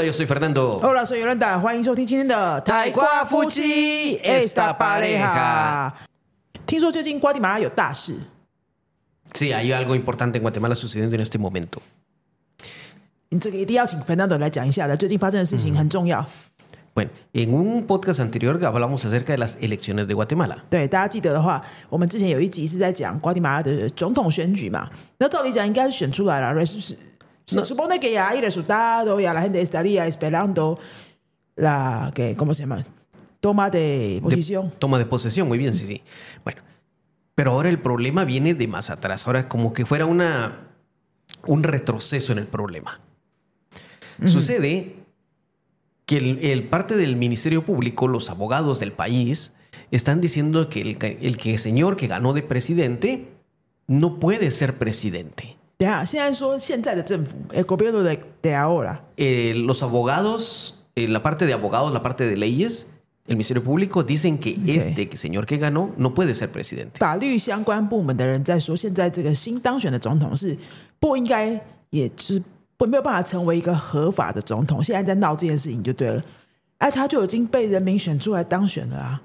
Hola, yo soy Fernando. Hola, soy Yolanda，欢迎收听今天的台瓜夫妻 esta pareja。听说最近瓜地马拉有大事，Sí, hay algo importante en Guatemala sucediendo en este momento. 你这个一定要请 Fernando 来讲一下的。最近发生的事情很重要，Bueno, en un podcast anterior hablamos acerca de las elecciones de Guatemala. 对大家记得的话，我们之前有一集是在讲瓜地马拉的总统选举嘛。那照理讲应该是选出来了，是是。Se supone que ya hay resultado y a la gente estaría esperando la que cómo se llama toma de De- posición. toma de posesión, muy bien, sí, sí. Bueno, pero ahora el problema viene de más atrás. Ahora como que fuera una, un retroceso en el problema. Sucede que el, el parte del Ministerio Público, los abogados del país, están diciendo que el, que- el que señor que ganó de presidente no puede ser presidente. 等一下，现在说现在的政府，el gobierno de de ahora， Eh, los abogados, eh, la parte de abogados, la parte de leyes, el Ministerio Público dicen que este que señor que ganó no puede ser presidente. 法律相关部门的人在说，现在这个新当选的总统是不应该，也就是不没有办法成为一个合法的总统。现在在闹这件事情就对了，哎，他就已经被人民选出来当选了啊，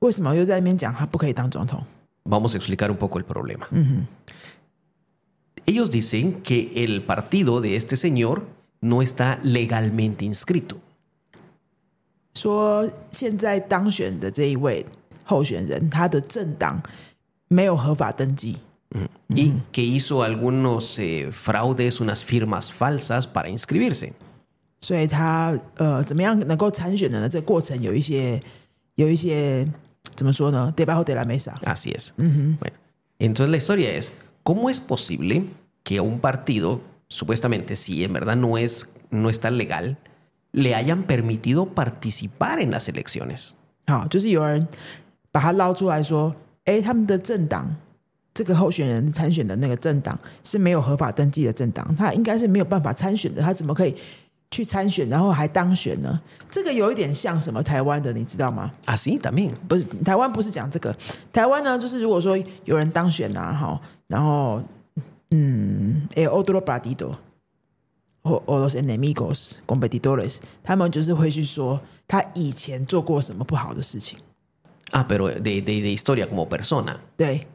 为什么又在那边讲他不可以当总统？ Vamos a explicar un poco el problema. Ellos dicen que el partido de este señor no está legalmente inscrito. 说现在当选的这一位候选人，他的政党没有合法登记， y que hizo algunos eh, fraudes, unas firmas falsas para inscribirse. 所以他呃怎么样能够参选的呢？这个过程有一些有一些怎么说呢？debajo de la mesa。 Así es. Bueno, entonces la historia es, ¿cómo es posible que un partido, supuestamente si en verdad no, es, no está legal, le hayan permitido participar en las elecciones? 好，就是有人把他捞出来说，哎，他们的政党这个候选人参选的那个政党是没有合法登记的政党，他应该是没有办法参选的，他怎么可以 去参选，然后还当选呢？这个有一点像什么台湾的，你知道吗？Así también. 不是台湾不是讲这个，台湾呢就是如果说有人当选啊，哈，然后嗯，，el，otro partido 或 o los enemigos competidores，他们就是会去说他以前做过什么不好的事情。Ah, pero de, de- de historia como persona. 对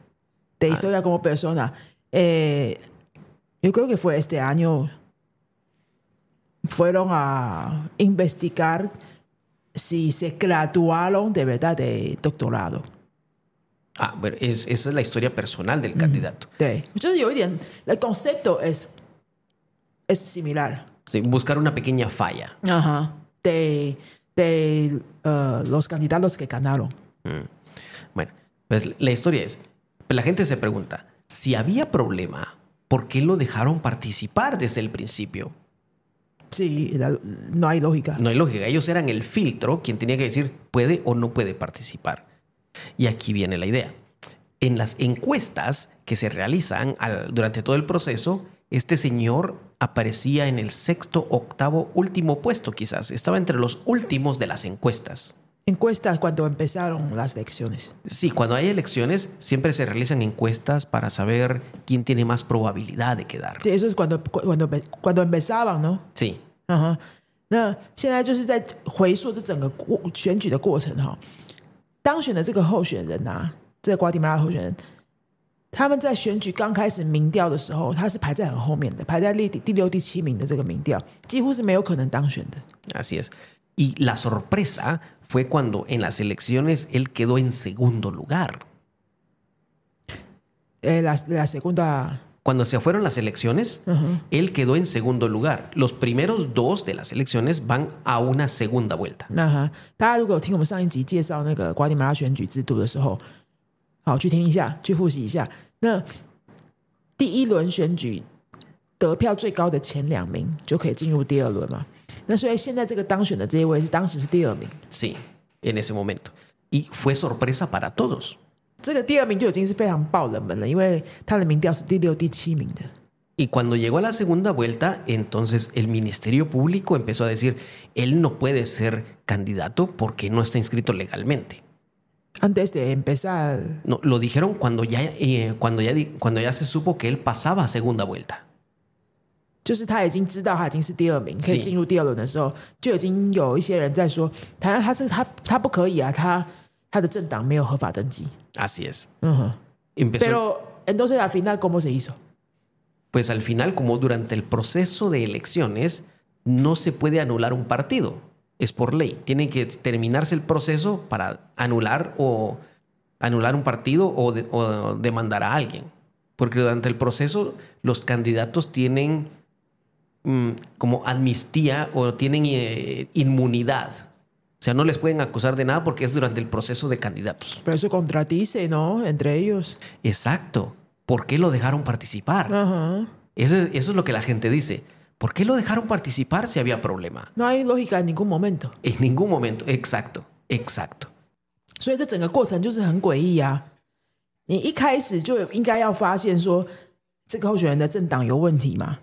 ，de historia como persona. Eh, yo creo que fue este año. fueron a investigar si se graduaron de verdad de doctorado. Ah, pero es, esa es la historia personal del mm, candidato. Sí. Entonces, yo el concepto es, es similar. Buscar una pequeña falla. Ajá. De, de uh, los candidatos que ganaron. Mm. Bueno, pues la historia es, la gente se pregunta, si había problema, ¿por qué lo dejaron participar desde el principio? Sí, no hay lógica. No hay lógica, ellos eran el filtro quien tenía que decir puede o no puede participar. Y aquí viene la idea. En las encuestas que se realizan al- durante todo el proceso, este señor aparecía en el sexto, octavo, último puesto quizás. Estaba entre los últimos de las encuestas Encuestas cuando empezaron las elecciones. Sí, cuando hay elecciones siempre se realizan encuestas para saber quién tiene más probabilidad de quedar. Sí, eso es cuando cuando cuando empezaban, ¿no? Sí, 嗯哼，那现在就是在回溯这整个过选举的过程哈，当选的这个候选人啊，这个瓜地马拉候选人，他们在选举刚开始民调的时候，他是排在很后面的，排在第第六、第七名的这个民调，几乎是没有可能当选的。 así es. Y la sorpresa fue cuando en las elecciones él quedó en segundo lugar. 呃，la la segunda， Cuando se fueron las elecciones, él quedó en segundo lugar. Los primeros dos de las elecciones van a una segunda vuelta. 那哈，大家如果有听我们上一集介绍那个瓜地马拉选举制度的时候，好去听一下，去复习一下。那第一轮选举得票最高的前两名就可以进入第二轮嘛？ 那所以现在这个当选的这一位是当时是第二名， Sí, en ese momento. Y fue sorpresa para todos. 这个第二名就已经是非常爆冷门了，因为他的民调是第六、第七名的。 Y cuando llegó a la segunda vuelta, entonces el Ministerio Público empezó a decir, él no puede ser candidato porque no está inscrito legalmente. Antes de empezar, No, lo dijeron cuando ya, eh, cuando, ya, di- cuando ya se supo que él pasaba a segunda vuelta. 就是他已经知道他已经是第二名，可以是进入第二轮的时候，就已经有一些人在说，他他是他他不可以啊，他他的政党没有合法登记。 Así es. 嗯哼 Empezó, ，pero entonces al final cómo se hizo？ pues al final, como durante el proceso de elecciones, no se puede anular un partido. Es por ley. Tiene que terminarse el proceso para anular o anular un partido o, de- o demandar a alguien. Porque durante el proceso los candidatos tienen mm, como amnistía o tienen eh, inmunidad. O sea, no les pueden acusar de nada porque es durante el proceso de candidatos. Pero eso contradice, ¿no? Entre ellos. Exacto. ¿Por qué lo dejaron participar? Ajá. Ese- eso es lo que la gente dice. ¿Por qué lo dejaron participar si había problema? No hay lógica en ningún momento， En ningún momento. Exacto. Exacto. 所以这整个过程就是很诡异啊！你一开始就应该要发现说这个候选人的政党有问题嘛，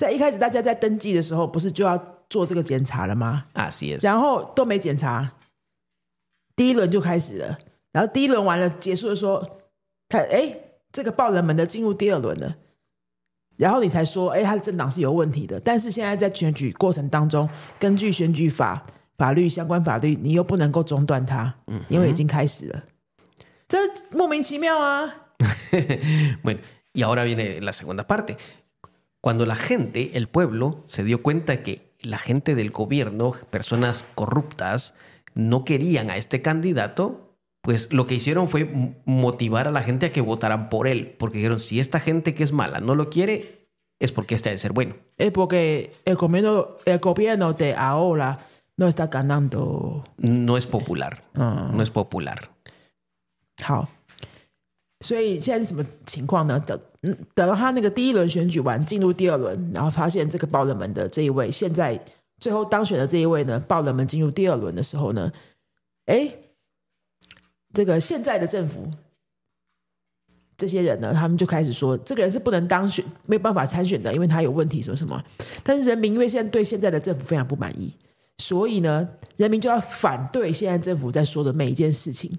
在一开始大家在登记的时候，不是就要做这个检查了吗？啊，是然后都没检查，第一轮就开始了，然后第一轮完了结束的时候，他哎，这个爆冷门的进入第二轮了，然后你才说，哎，他的政党是有问题的。但是现在在选举过程当中，根据选举法法律相关法律，你又不能够中断它，因为已经开始了，这莫名其妙啊！Bueno, y ahora viene la segunda parte. Cuando la gente, el pueblo, se dio cuenta que la gente del gobierno, personas corruptas, no querían a este candidato, pues lo que hicieron fue motivar a la gente a que votaran por él, porque dijeron, si esta gente que es mala no lo quiere, es porque este ha de ser bueno. Es porque el gobierno, el gobierno de ahora no está ganando. No es popular, no es popular. 好，所以现在是什么情况呢？等，等到他那个第一轮选举完，进入第二轮，然后发现这个爆冷门的这一位，现在最后当选的这一位呢，爆冷门进入第二轮的时候呢，哎，这个现在的政府。这些人呢，他们就开始说，这个人是不能当选，没有办法参选的，因为他有问题，什么什么。但是人民因为现在对现在的政府非常不满意，所以呢，人民就要反对现在政府在说的每一件事情。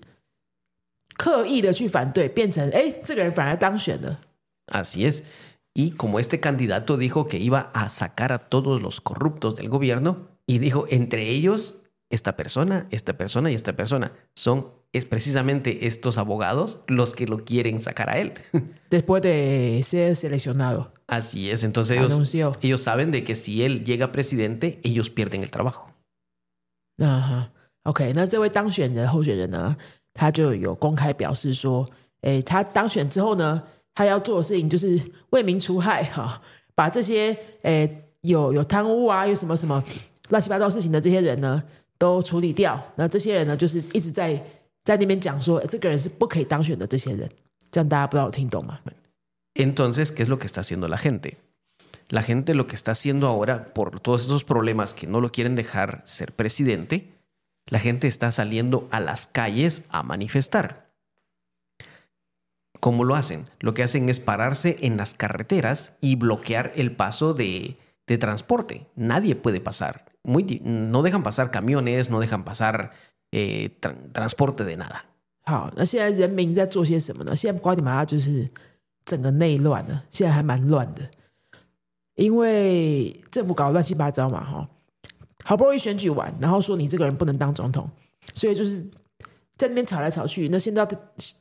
刻意的去反对，变成哎，这个人反而当选了。 Así es. Y como este candidato dijo que iba a sacar a todos los corruptos del gobierno, y dijo, entre ellos, esta persona, esta persona y esta persona, son es precisamente estos abogados los que lo quieren sacar a él. Después de ser seleccionado， Así es, entonces ellos, Anunció. ellos saben de que si él llega presidente, ellos pierden el trabajo. 啊哈，OK，那这位当选人候选人呢， 他就有公开表示说，哎，他当选之后呢，他要做的事情就是为民除害哈、把这些哎有有贪污啊，有什么什么乱七八糟事情的这些人呢，都处理掉。那这些人呢，就是一直在在那边讲说，这个人是不可以当选的。这些人，这样大家不知道有听懂吗？Entonces, ¿qué es lo que está haciendo la gente? La gente lo que está haciendo ahora, por todos esos problemas que no lo quieren dejar ser presidente, la gente está saliendo a las calles a manifestar. ¿Cómo lo hacen? Lo que hacen es pararse en las carreteras y bloquear el paso de, de transporte. Nadie puede pasar. Muy, di- no dejan pasar camiones, no dejan pasar eh, tran- transporte de nada. 好，那现在人民在做些什么呢？现在瓜地马拉就是整个内乱了，现在还蛮乱的，因为政府搞得乱七八糟嘛，哈， 好不容易选举完，然后说你这个人不能当总统，所以就是在那边吵来吵去。那现在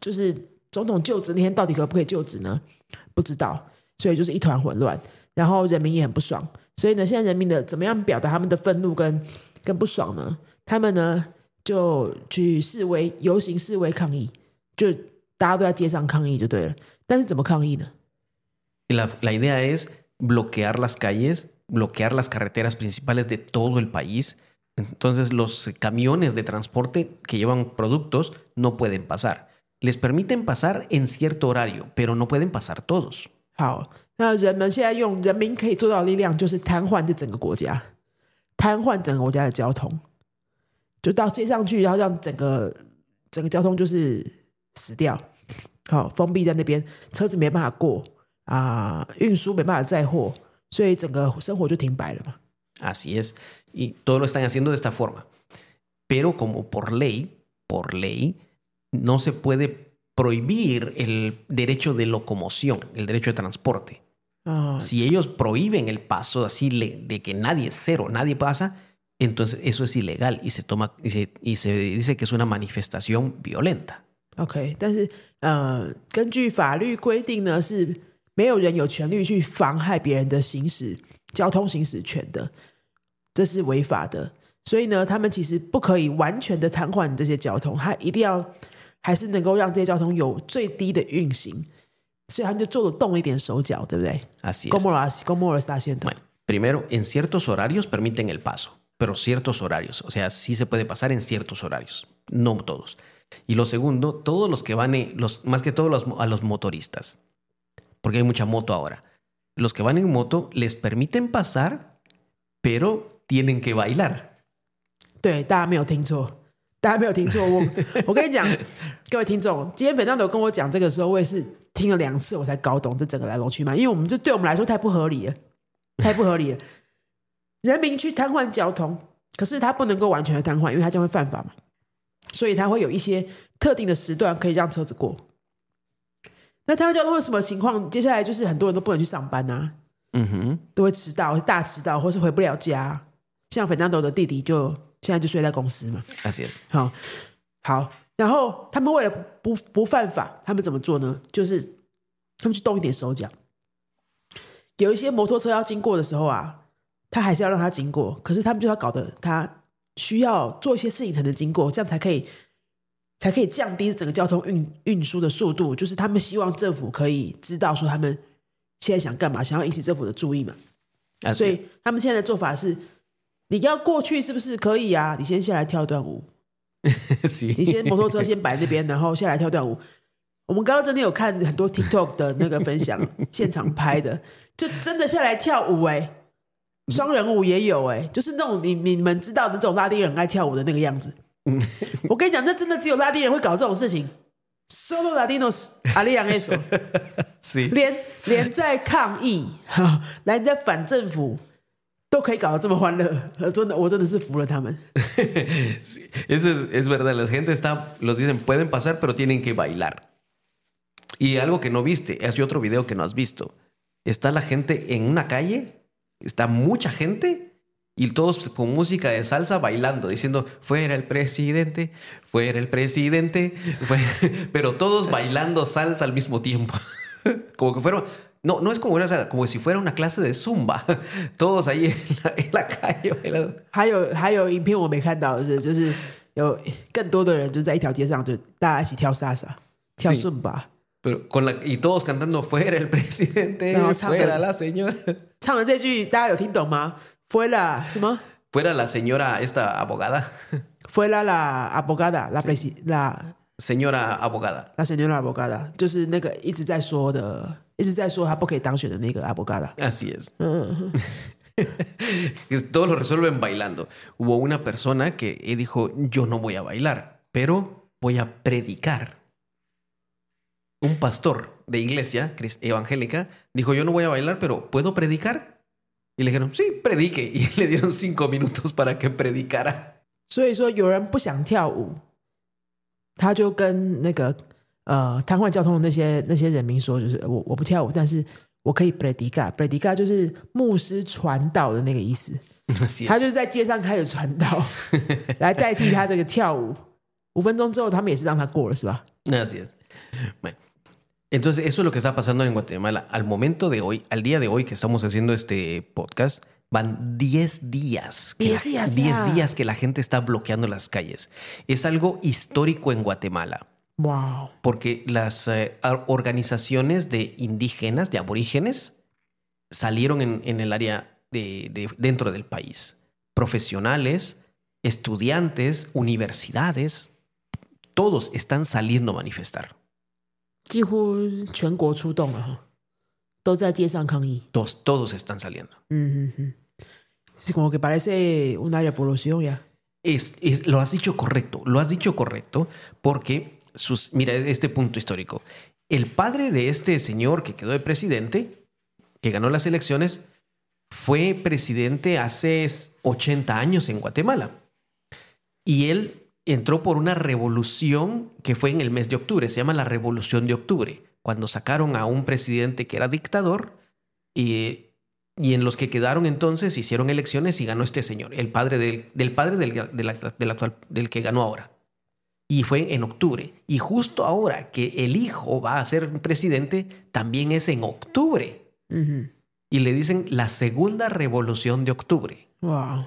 就是总统就职那天到底可不可以就职呢？不知道，所以就是一团混乱，然后人民也很不爽。所以呢，现在人民的怎么样表达他们的愤怒跟跟不爽呢？他们呢就去示威、游行、示威抗议，就大家都在街上抗议就对了。但是怎么抗议呢？La, la idea es bloquear las calles, bloquear las carreteras principales de todo el país. Entonces los camiones de transporte que llevan productos no pueden pasar. Les permiten pasar en cierto horario, pero no pueden pasar todos. 好，那人们现在用人民可以做到的力量，就是瘫痪这整个国家，瘫痪整个国家的交通，就到街上去，然后让整个整个交通就是死掉，好，封闭在那边，车子没办法过啊、运输没办法载货， 所以整个生活就停摆了嘛。 Así es. Y todo lo están haciendo de esta forma. Pero como por ley, por ley, no se puede prohibir el derecho de locomoción, el derecho de transporte. Ah, Si ellos prohíben el paso así le- de que nadie, cero, nadie pasa, entonces eso es ilegal y se toma y se, y se dice que es una manifestación violenta. OK，但是呃，根据法律规定呢，是 没有人有权利去妨害别人的行驶交通行驶权的，这是违法的。所以呢，他们其实不可以完全的瘫痪这些交通，他一定要还是能够让这些交通有最低的运行，所以他们就做了动一点手脚，对不对 Así es.？¿Cómo lo hace? ¿Cómo lo está haciendo? Bueno, primero, en ciertos horarios permiten el paso, pero ciertos horarios. O sea, sí se puede pasar en ciertos horarios, no todos. Y lo segundo, todos los que van, los, más que todos los, a los motoristas, porque hay mucha moto ahora. Los que van en moto les permiten pasar, pero tienen que bailar. 对，大家没有听错，大家没有听错。我 我跟你讲，各位听众，今天本上有跟我讲这个时候，我也是听了两次，我才搞懂这整个来龙去脉。因为我们这对我们来说太不合理了，太不合理了。人民去瘫痪交通，可是他不能够完全的瘫痪，因为他将会犯法嘛，所以他会有一些特定的时段可以让车子过。那瘫痪交通会什么情况？接下来就是很多人都不能去上班啊，Ujú. 都会迟到、大迟到，或是回不了家。像 Fernando 的弟弟就现在就睡在公司嘛。好，好，然后他们为了不不犯法，他们怎么做呢？就是他们去动一点手脚。有一些摩托车要经过的时候啊，他还是要让他经过，可是他们就要搞得他需要做一些事情才能经过，这样才可以才可以降低整个交通运运输的速度。就是他们希望政府可以知道说他们现在想干嘛，想要引起政府的注意嘛。所以他们现在的做法是，你要过去是不是可以啊？你先下来跳段舞，你先摩托车先摆那边，然后下来跳段舞。我们刚刚真的有看很多 TikTok 的那个分享，现场拍的，就真的下来跳舞哎、双人舞也有哎、就是那种你你们知道的那种拉丁人爱跳舞的那个样子。我跟你讲，这真的只有拉丁人会搞这种事情。Solo Latinos 阿利扬 eso， Sí. 连连在抗议，哈，连在反政府都可以搞得这么欢乐，呃真的，我真的是服了他们。 Sí, Eso es, es verdad. La gente está, los dicen, pueden pasar, pero tienen que bailar. Y algo que no viste, es otro video que no has visto. Está la gente en una calle, está mucha gente y todos con música de salsa bailando, diciendo, fuera el presidente, fuera el presidente, fue-". pero todos bailando salsa al mismo tiempo. como que fueron, no, no es como, una- como si fuera una clase de zumba, todos ahí en la, en la calle bailando. 还有还有影片我没看到的是，就是有更多的人就在一条街上，就大家一起跳萨萨，跳是顺吧。 Pero con la, y todos cantando fuera el presidente, No, chanta. fuera la señora, 唱的这句大家有听懂吗 fue la. ¿suma? Fuera la señora, esta abogada. Fue la, la abogada, la, sí. la señora abogada. La señora abogada. Entonces, Así es. Todo lo resuelven bailando. Hubo una persona que eh, dijo, yo no voy a bailar, pero voy a predicar. Un pastor de iglesia evangélica dijo, yo no voy a bailar, pero ¿puedo predicar? Y le dijeron, sí, predique. Y le dieron cinco minutos para que predicara. 所以说，有人不想跳舞，他就跟那个呃瘫痪交通的那些那些人民说，就是我我不跳舞，但是我可以 predica，predica 就是牧师传道的那个意思。他就是在街上开始传道，来代替他这个跳舞。五分钟之后，他们也是让他过了，是吧？Así es. Entonces eso es lo que está pasando en Guatemala. Al momento de hoy, al día de hoy que estamos haciendo este podcast, van 10 días. que 10 la- días 10 ya. días que la gente está bloqueando las calles. Es algo histórico en Guatemala. 哇哦，Porque las eh, or- organizaciones de indígenas, de aborígenes, salieron en, en el área de, de- dentro del país. Profesionales, estudiantes, universidades, todos están saliendo a manifestar. 几乎全国出动了哈，都在街上抗议。 Todos, todos están saliendo. 嗯哼哼，是 como que parece una revolución ya。 Es, es- lo has dicho correcto, lo has dicho correcto, porque sus, mira, este punto histórico. El padre de este señor que quedó de presidente, que ganó las elecciones, fue presidente hace 80 años en Guatemala. Y él entró por una revolución que fue en el mes de octubre, se llama la Revolución de Octubre, cuando sacaron a un presidente que era dictador Y, y en los que quedaron entonces hicieron elecciones y ganó este señor, el padre del, del padre del, del act- del actual, del que ganó ahora. Y fue en octubre. Y justo ahora que el hijo va a ser presidente, también es en octubre. Y le dicen la segunda revolución de octubre. Wow.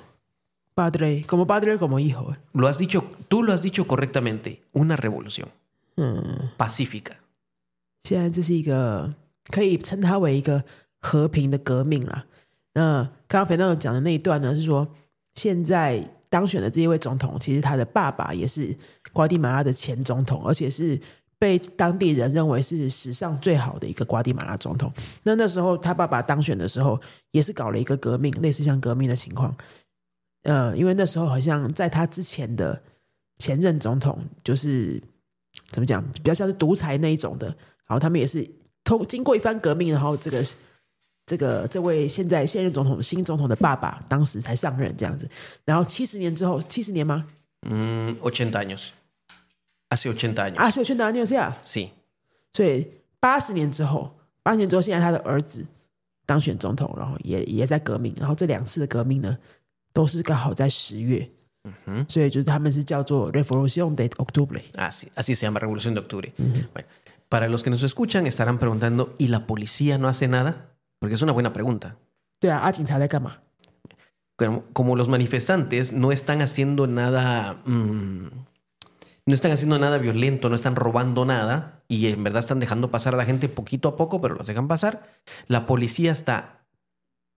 Padre, como padre, como hijo. Lo has dicho, tú lo has dicho correctamente, una revolución 嗯，pacífica. 现在这是一个可以称它为一个和平的革命了。那刚刚肥娜讲的那一段呢，是说现在当选的这一位总统，其实他的爸爸也是瓜地马拉的前总统，而且是被当地人认为是史上最好的一个瓜地马拉总统。那那时候他爸爸当选的时候，也是搞了一个革命，类似像革命的情况。呃，因为那时候好像在他之前的前任总统，就是怎么讲，比较像是独裁那一种的。然后他们也是通经过一番革命，然后这个这个这位现在现任总统新总统的爸爸当时才上任这样子。然后七十年之后，七十年吗？Mm, 80 años. Hace 80 años. 啊，是有去拿纽西亚，Sí. 所以八十年之后，八十年之后，现在他的儿子当选总统，然后也也在革命。然后这两次的革命呢，都是刚好在十月， Ujú. 所以就是他们是叫做 Revolution de Octubre。 Así, así se llama Revolución de Octubre. Bueno, para los que nos escuchan estarán preguntando, ¿y la policía no hace nada? Porque es una buena pregunta. 对啊，啊，警察在干嘛？ Como, como los manifestantes no están haciendo nada, mm, no están haciendo nada violento, no están robando nada y en verdad están dejando pasar a la gente poquito a poco, pero los dejan pasar. La policía está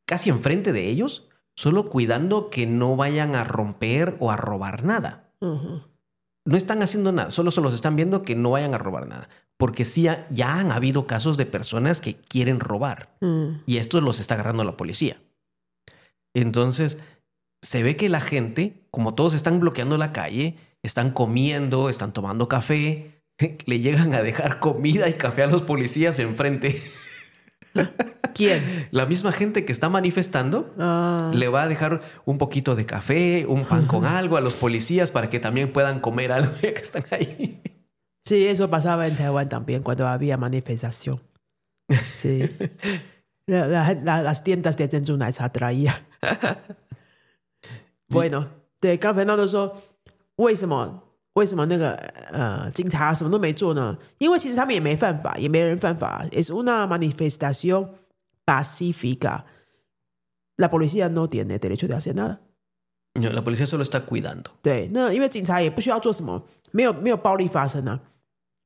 casi enfrente de ellos, solo cuidando que no vayan a romper o a robar nada. No están haciendo nada, solo se los están viendo que no vayan a robar nada. Porque sí, ya han habido casos de personas que quieren robar. Mm. Y esto los está agarrando la policía. Entonces, se ve que la gente, como todos están bloqueando la calle, están comiendo, están tomando café, le llegan a dejar comida y café a los policías enfrente. ，¿quién？ La misma gente que está manifestando 啊、 le va a dejar un poquito de café, un pan con algo a los policías para que también puedan comer algo ya que están ahí. Sí, eso pasaba en Taiwán también cuando había manifestación. Sí. La- la- la- las tiendas de 珍珠奶茶 traía. Bueno, 对，刚 Fernando 说，为什么 为什么那个呃警察什么都没做呢？因为其实他们也没犯法，也没人犯法。Es una manifestación pacífica. La policía no tiene derecho de hacer nada. No, La policía solo está cuidando. 对，那因为警察也不需要做什么，没有没有暴力发生啊，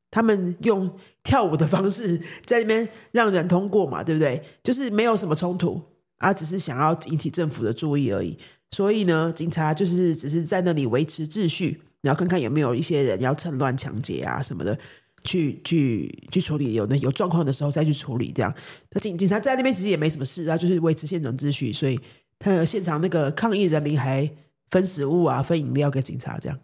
他们用跳舞的方式在那边让人通过嘛，对不对？就是没有什么冲突啊，只是想要引起政府的注意而已。所以呢，警察就是只是在那里维持秩序，然后看看有没有一些人要趁乱抢劫啊什么的，去去去处理有那有状况的时候再去处理这样。那警警察在那边其实也没什么事啊，就是维持现场秩序，所以他现场那个抗议人民还分食物啊、分饮料给警察，这样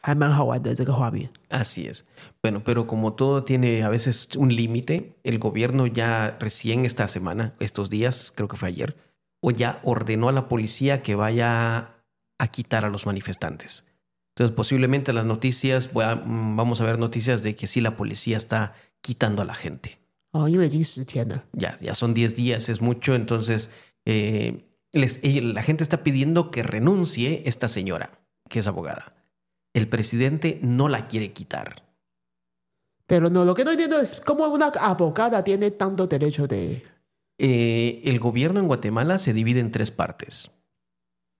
还蛮好玩的这个画面。 Así es. Bueno, pero como todo tiene a veces un límite, el gobierno ya recién esta semana, estos días, creo que fue ayer, o ya ordenó a la policía que vaya a quitar a los manifestantes. Entonces, posiblemente las noticias, mm, vamos a ver noticias de que sí, la policía está quitando a la gente. Oh, ya, ya son 10 días, es mucho. Entonces, eh, la gente está pidiendo que renuncie esta señora, que es abogada. El presidente no la quiere quitar. Pero no, lo que no entiendo es cómo una abogada tiene tanto derecho de... Eh, el gobierno en Guatemala se divide en tres partes.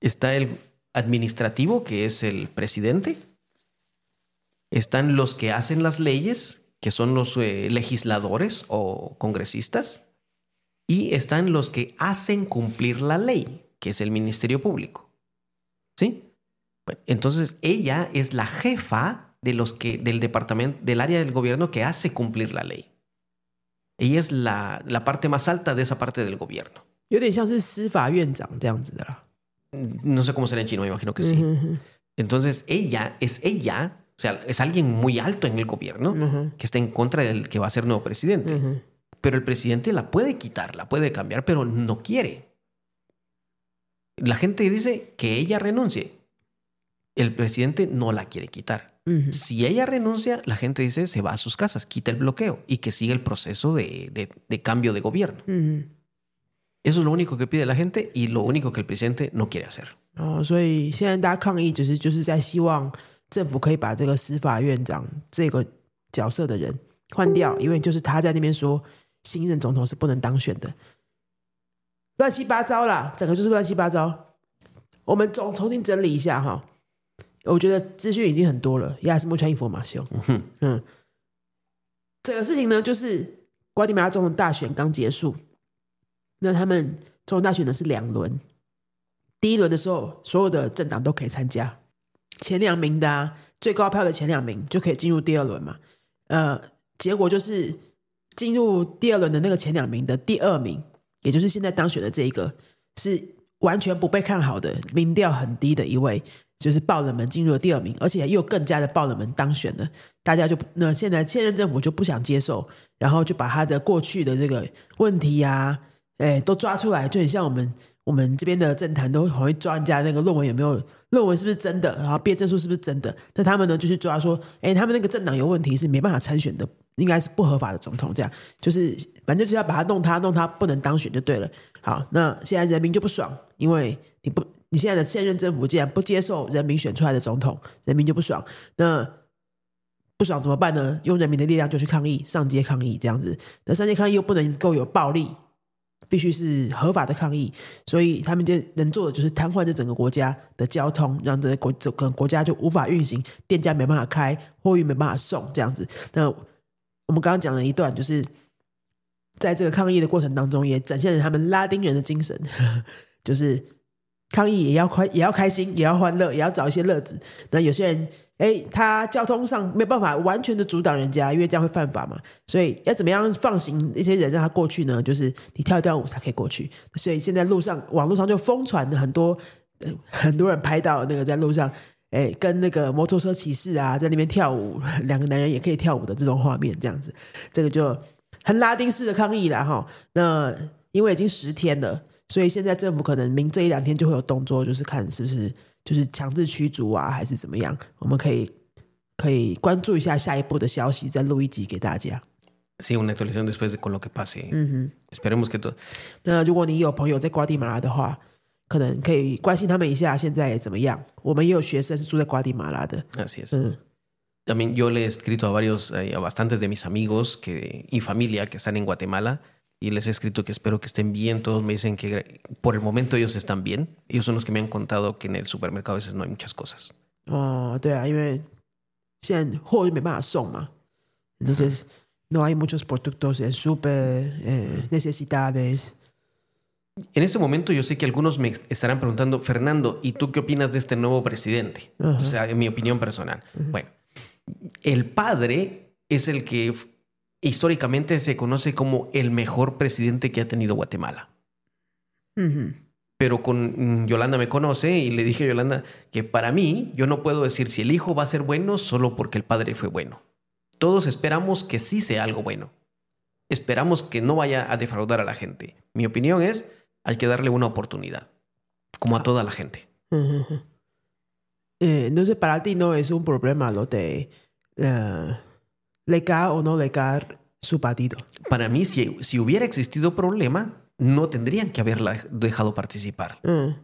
Está el, administrativo, que es el presidente. Están los que hacen las leyes, que son los eh, legisladores o congresistas. Y están los que hacen cumplir la ley, que es el Ministerio Público. ¿Sí? Bueno, entonces ella es la jefa de los que, del departamento, del área del gobierno que hace cumplir la ley. Ella es la, la parte más alta de esa parte del gobierno. 有点像是司法院长这样子的啦。 No sé cómo será en chino, me imagino que sí. Entonces, ella es ella, o sea, es alguien muy alto en el gobierno que está en contra del que va a ser nuevo presidente. Pero el presidente la puede quitar, la puede cambiar, pero no quiere. La gente dice que ella renuncie. El presidente no la quiere quitar. Si ella renuncia, la gente dice se va a sus casas, quita el bloqueo y que siga el proceso de, de cambio de gobierno. 嗯哼 Eso es lo único que pide la gente y lo único que el presidente no quiere hacer. 哦，所以现在大家抗议，就是就是在希望政府可以把这个司法院长这个角色的人换掉，因为就是他在那边说新任总统是不能当选的，乱七八糟啦，整个就是乱七八糟。我们总重新整理一下哈，我觉得资讯已经很多了，亚斯莫川伊佛马修，哼嗯，整个事情呢，就是瓜地马拉总统大选刚结束，那他们总统大选呢是两轮，第一轮的时候，所有的政党都可以参加，前两名的啊，最高票的前两名就可以进入第二轮嘛。呃，结果就是进入第二轮的那个前两名的第二名，也就是现在当选的这一个，是完全不被看好的，民调很低的一位，就是爆冷门进入了第二名，而且又更加的爆冷门当选了。大家就那现在现任政府就不想接受，然后就把他的过去的这个问题呀、哎，都抓出来，就很像我们我们这边的政坛都很会抓人家那个论文有没有论文是不是真的，然后毕业证书是不是真的。那他们呢就去抓说，哎，他们那个政党有问题，是没办法参选的，应该是不合法的总统，这样就是反正就是要把他弄他弄他不能当选就对了。好，那现在人民就不爽，因为你不你现在的现任政府竟然不接受人民选出来的总统，人民就不爽。那不爽怎么办呢？用人民的力量就去抗议，上街抗议这样子。那上街抗议又不能够有暴力，必须是合法的抗议。所以他们就能做的就是瘫痪这整个国家的交通，让这个国整个国家就无法运行，店家没办法开，货运没办法送这样子。那我们刚刚讲了一段，就是在这个抗议的过程当中，也展现了他们拉丁人的精神，就是抗议也要快，也要开心，也要欢乐，也要找一些乐子。那有些人，哎，他交通上没有办法完全的阻挡人家，因为这样会犯法嘛。所以要怎么样放行一些人让他过去呢？就是你跳一段舞才可以过去。所以现在路上网络上就疯传的很多，很多人拍到那个在路上。哎，跟那个摩托车骑士啊，在那边跳舞，两个男人也可以跳舞的这种画面，这样子，这个就很拉丁式的抗议了哈。那因为已经十天了，所以现在政府可能明这一两天就会有动作，就是看是不是就是强制驱逐啊，还是怎么样？我们可以可以关注一下下一步的消息，再录一集给大家。Sí, una actualización después de con lo que pase. 嗯哼。Esperemos que todo. 那如果你有朋友在瓜地马拉的话，可能可以关心他们一下，现在怎么样？我们也有学生是住在瓜地马拉的，Así es. 嗯 También yo le he escrito a varios, eh, a bastantes de mis amigos que, y familia que están en Guatemala y les he escrito que espero que estén bien. Todos me dicen que por el momento ellos están bien. Ellos son los que me han contado que en el supermercado a veces no hay muchas cosas. Oh, entonces no hay muchos productos súper eh, necesitables. En este momento yo sé que algunos me estarán preguntando, Fernando, ¿y tú qué opinas de este nuevo presidente? O sea, en mi opinión personal. Bueno, el padre es el que históricamente se conoce como el mejor presidente que ha tenido Guatemala. Pero con mm, Yolanda me conoce y le dije a Yolanda que para mí yo no puedo decir si el hijo va a ser bueno solo porque el padre fue bueno. Todos esperamos que sí sea algo bueno. Esperamos que no vaya a defraudar a la gente. Mi opinión es, hay que darle una oportunidad, como a ah. toda la gente. Uh eh, -huh. entonces para ti no es un problema lo de eh, legar o no legar su partido。 Para mí, si, si hubiera existido problema, no tendrían que haberla dejado participar. 嗯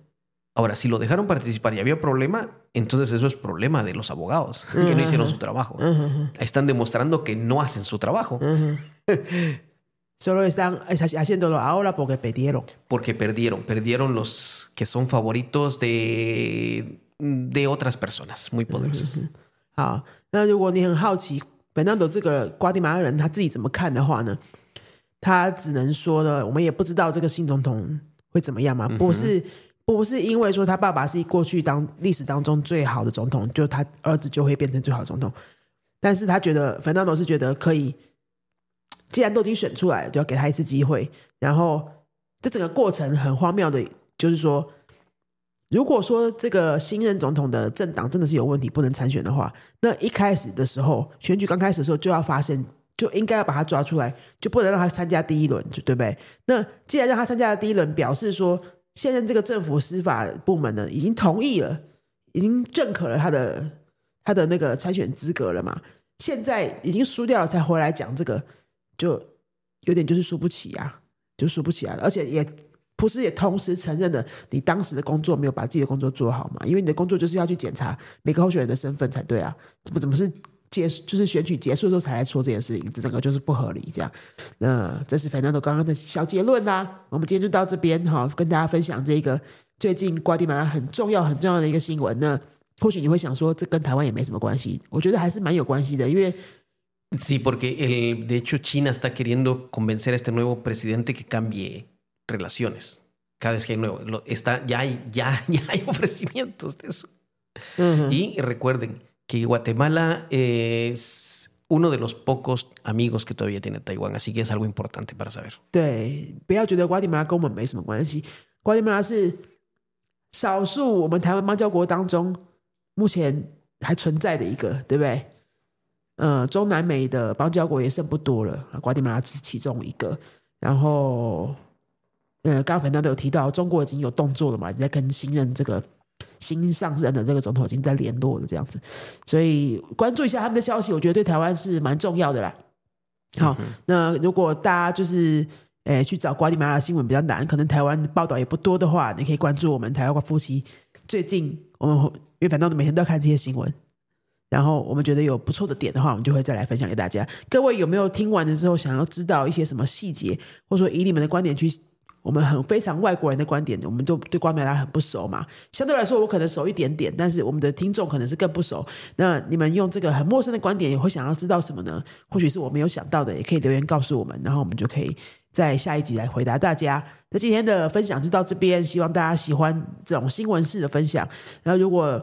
Ahora, si lo dejaron participar y había problema, entonces eso es problema de los abogados, que no hicieron su trabajo. 嗯哼哼 Están demostrando que no hacen su trabajo 嗯哼，solo están haciéndolo ahora porque perdieron。 porque perdieron, perdieron los que son favoritos de, de otras personas muy poderosas. 好，那如果你很好奇 Fernando 这个瓜地马拉人他自己怎么看的话呢？他只能说呢，我们也不知道这个新总统会怎么样嘛。不是不是因为说他爸爸是过去当历史当中最好的总统，就他儿子就会变成最好的总统。但是他觉得 Fernando 是觉得可以，既然都已经选出来了，就要给他一次机会。然后这整个过程很荒谬的，就是说，如果说这个新任总统的政党真的是有问题，不能参选的话，那一开始的时候，选举刚开始的时候就要发现，就应该要把他抓出来，就不能让他参加第一轮，就对不对？那既然让他参加了第一轮，表示说现任这个政府司法部门呢已经同意了，已经认可了他的他的那个参选资格了嘛？现在已经输掉了才回来讲这个，就有点就是输不起啊，就输不起来了，而且也普斯也同时承认了你当时的工作没有把自己的工作做好嘛，因为你的工作就是要去检查每个候选人的身份才对啊，怎么怎么是结就是选举结束之后才来说这件事情，这整个就是不合理这样。那这是 Fernando 刚刚的小结论啦，我们今天就到这边哈，跟大家分享这个最近瓜地马拉很重要很重要的一个新闻。那或许你会想说，这跟台湾也没什么关系，我觉得还是蛮有关系的，因为。Sí, porque el, de hecho China está queriendo convencer a este nuevo presidente que cambie relaciones. Cada vez que hay nuevo, lo- está, ya, hay, ya, ya hay ofrecimientos de eso. Y recuerden que Guatemala es uno de los pocos amigos que todavía tiene Taiwán, así que es algo importante para saber. 对，不要觉得瓜地马拉跟我们没什么关系，瓜地马拉是少数我们台湾邦交国当中目前还存在的一个，对不对？呃，中南美的邦交国也剩不多了，瓜地马拉是其中一个。然后， 呃，刚刚彭大都有提到，中国已经有动作了嘛，在跟新任这个新上任的这个总统已经在联络了，这样子，所以关注一下他们的消息，我觉得对台湾是蛮重要的啦。好，那如果大家就是诶去找瓜地马拉新闻比较难，可能台湾报道也不多的话，你可以关注我们台湾夫妻。最近我们会因为反正每天都要看这些新闻，然后我们觉得有不错的点的话，我们就会再来分享给大家。各位有没有听完的时候想要知道一些什么细节，或者说以你们的观点去？我们很非常外国人的观点，我们都对瓜地马拉很不熟嘛。相对来说，我可能熟一点点，但是我们的听众可能是更不熟。那你们用这个很陌生的观点，也会想要知道什么呢？或许是我没有想到的，也可以留言告诉我们，然后我们就可以在下一集来回答大家。那今天的分享就到这边，希望大家喜欢这种新闻式的分享。然后如果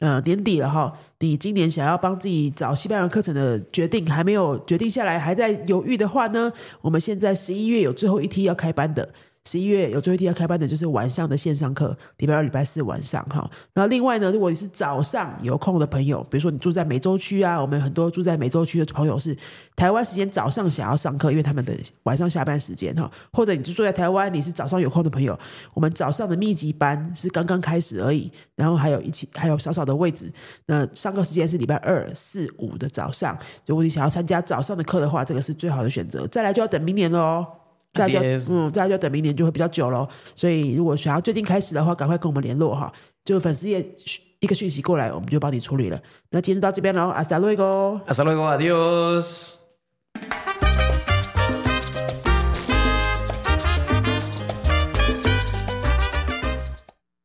呃年底了哈，你今年想要帮自己找西班牙课程的决定还没有决定下来，还在犹豫的话呢，我们现在十一月有最后一梯要开班的。十一月有最后一天要开班的，就是晚上的线上课，礼拜二、礼拜四晚上哈。然后另外呢，如果你是早上有空的朋友，比如说你住在美洲区啊，我们很多住在美洲区的朋友是台湾时间早上想要上课，因为他们的晚上下班时间哈，或者你就住在台湾，你是早上有空的朋友，我们早上的密集班是刚刚开始而已，然后还有一起还有少少的位置。那上课时间是礼拜二、四、五的早上，如果你想要参加早上的课的话，这个是最好的选择。再来就要等明年了哦。再来就嗯，再来就要等明年就会比较久喽。所以如果想要最近开始的话，赶快跟我们联络哈。就粉丝页一个讯息过来，我们就帮你处理了。那今天就到这边喽，阿斯达路一个。Hasta luego.